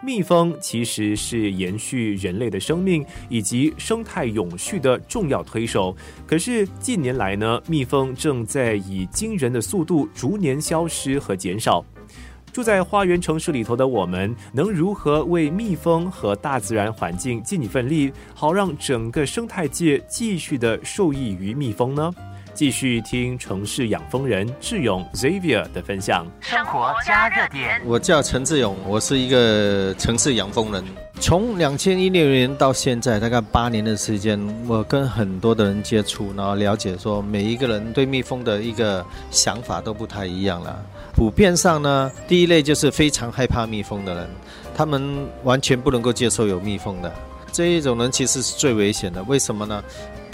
蜜蜂其实是延续人类的生命以及生态永续的重要推手。可是近年来呢，蜜蜂正在以惊人的速度逐年消失和减少。住在花园城市里头的我们，能如何为蜜蜂和大自然环境尽一份力，好让整个生态界继续的受益于蜜蜂呢？继续听城市养蜂人志勇 Xavier 的分享。生活加热点，我叫陈志勇，我是一个城市养蜂人。从两千一六年到现在，大概八年的时间，我跟很多的人接触，然后了解说，每一个人对蜜蜂的一个想法都不太一样了。普遍上呢，第一类就是非常害怕蜜蜂的人，他们完全不能够接受有蜜蜂的这一种人，其实是最危险的。为什么呢？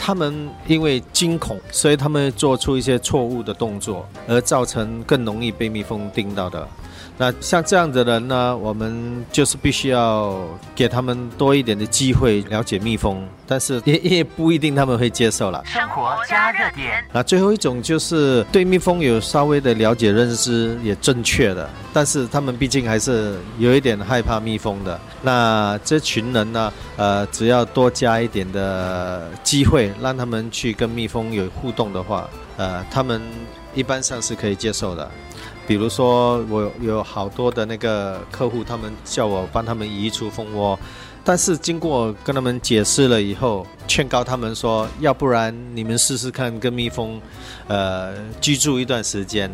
他们因为惊恐，所以他们做出一些错误的动作，而造成更容易被蜜蜂叮到的。那像这样的人呢，我们就是必须要给他们多一点的机会了解蜜蜂，但是也 也不一定他们会接受了。生活加热点。那最后一种就是对蜜蜂有稍微的了解认知也正确的，但是他们毕竟还是有一点害怕蜜蜂的。那这群人呢，呃，只要多加一点的机会，让他们去跟蜜蜂有互动的话，呃，他们一般上是可以接受的。比如说，我有好多的那个客户，他们叫我帮他们移除蜂窝，但是经过跟他们解释了以后，劝告他们说，要不然你们试试看跟蜜蜂，呃，居住一段时间，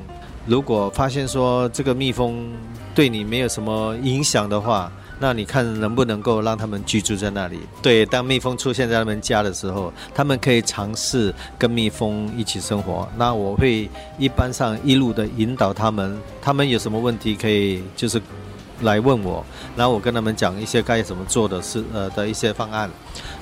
如果发现说这个蜜蜂对你没有什么影响的话。那你看能不能够让他们居住在那里？对，当蜜蜂出现在他们家的时候，他们可以尝试跟蜜蜂一起生活。那我会一般上一路的引导他们，他们有什么问题可以就是来问我，然后我跟他们讲一些该怎么做的事呃的一些方案，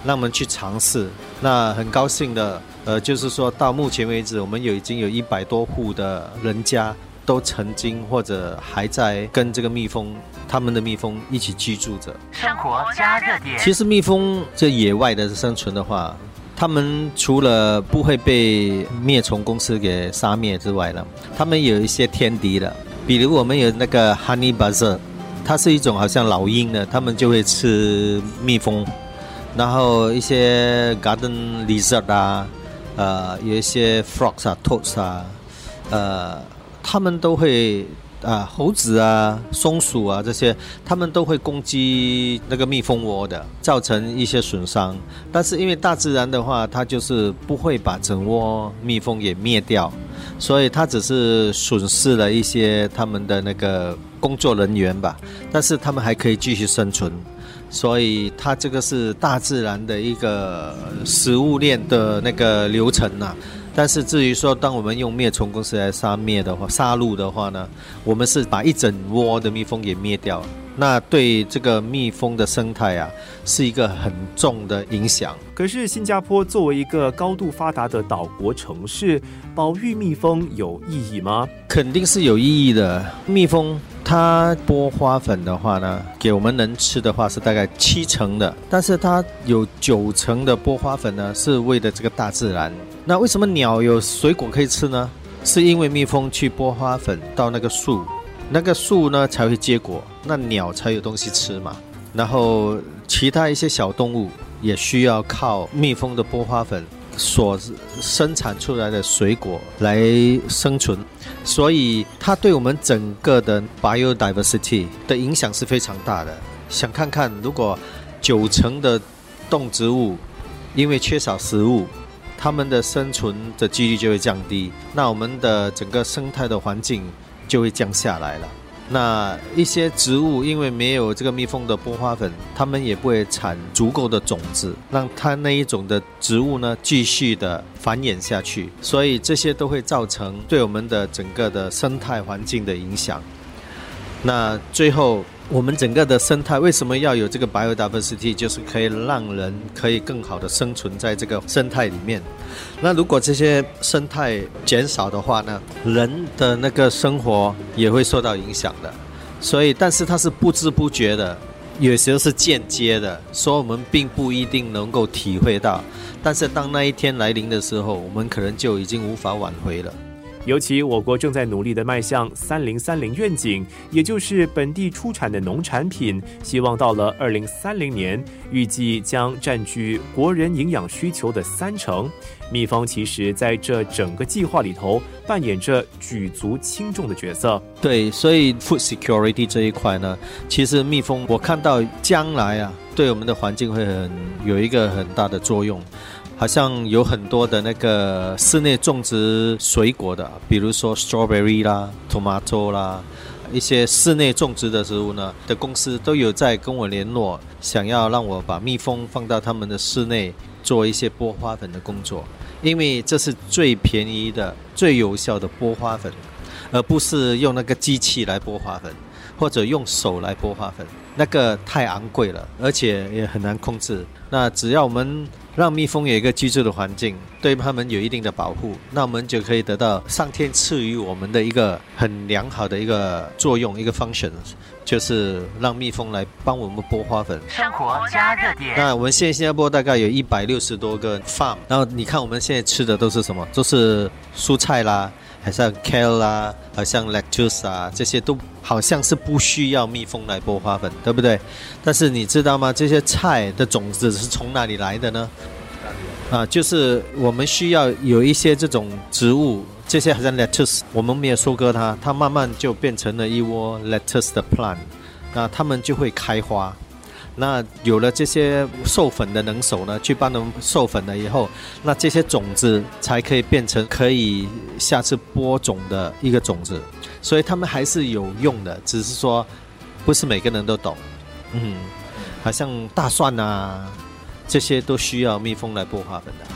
让他们去尝试。那很高兴的呃，就是说到目前为止，我们有已经有一百多户的人家。都曾经或者还在跟这个蜜蜂，他们的蜜蜂一起居住着。生活加热点。其实蜜蜂在野外的生存的话，他们除了不会被灭虫公司给杀灭之外呢，他们有一些天敌的。比如我们有那个 honey buzzer，它是一种好像老鹰的，他们就会吃蜜蜂。然后一些 garden lizard 啊，呃，有一些 frogs 啊，toads 啊，呃。他们都会啊，猴子啊、松鼠啊这些，他们都会攻击那个蜜蜂窝的，造成一些损伤。但是因为大自然的话，它就是不会把整窝蜜蜂给灭掉，所以它只是损失了一些他们的那个工作人员吧。但是他们还可以继续生存，所以它这个是大自然的一个食物链的那个流程呐。但是至于说，当我们用灭虫公司来杀灭的话，杀戮的话呢，我们是把一整窝的蜜蜂给灭掉，那对这个蜜蜂的生态啊，是一个很重的影响。可是新加坡作为一个高度发达的岛国城市，保育蜜蜂有意义吗？肯定是有意义的。蜜蜂它剥花粉的话呢，给我们能吃的话是大概七成的，但是它有九成的剥花粉呢，是为了这个大自然。那为什么鸟有水果可以吃呢？是因为蜜蜂去剥花粉到那个树，那个树呢才会结果，那鸟才有东西吃嘛。然后其他一些小动物也需要靠蜜蜂的剥花粉所生产出来的水果来生存，所以它对我们整个的 biodiversity 的影响是非常大的。想看看，如果九成的动植物因为缺少食物，它们的生存的几率就会降低，那我们的整个生态的环境就会降下来了。那一些植物因为没有这个蜜蜂的剥花粉，它们也不会产足够的种子，让它那一种的植物呢继续的繁衍下去。所以这些都会造成对我们的整个的生态环境的影响。那最后。我们整个的生态为什么要有这个 biodiversity？就是可以让人可以更好的生存在这个生态里面。那如果这些生态减少的话呢，人的那个生活也会受到影响的。所以，但是它是不知不觉的，有时候是间接的，所以我们并不一定能够体会到。但是当那一天来临的时候，我们可能就已经无法挽回了。尤其我国正在努力的迈向“三零三零”愿景，也就是本地出产的农产品，希望到了二零三零年，预计将占据国人营养需求的三成。蜜蜂其实在这整个计划里头扮演着举足轻重的角色。对，所以 food security 这一块呢，其实蜜蜂我看到将来啊，对我们的环境会很有一个很大的作用。好像有很多的那个室内种植水果的，比如说 strawberry 啦、tomato 啦，一些室内种植的植物呢的公司都有在跟我联络，想要让我把蜜蜂放到他们的室内做一些剥花粉的工作，因为这是最便宜的、最有效的剥花粉，而不是用那个机器来剥花粉，或者用手来剥花粉，那个太昂贵了，而且也很难控制。那只要我们让蜜蜂有一个居住的环境，对它们有一定的保护，那我们就可以得到上天赐予我们的一个很良好的一个作用，一个 function，就是让蜜蜂来帮我们剥花粉。生活加热点。那我们现在新加坡大概有一百六十多个 farm，然后你看我们现在吃的都是什么？都是蔬菜啦。好像 kale 啦，好像 lettuce 啊，这些都好像是不需要蜜蜂来播花粉，对不对？但是你知道吗？这些菜的种子是从哪里来的呢？啊，就是我们需要有一些这种植物，这些好像 lettuce，我们没有收割它，它慢慢就变成了一窝 lettuce 的 plant，那它们就会开花。那有了这些授粉的能手呢，去帮他们授粉了以后，那这些种子才可以变成可以下次播种的一个种子，所以他们还是有用的，只是说不是每个人都懂。嗯，好像大蒜啊，这些都需要蜜蜂来播花粉的。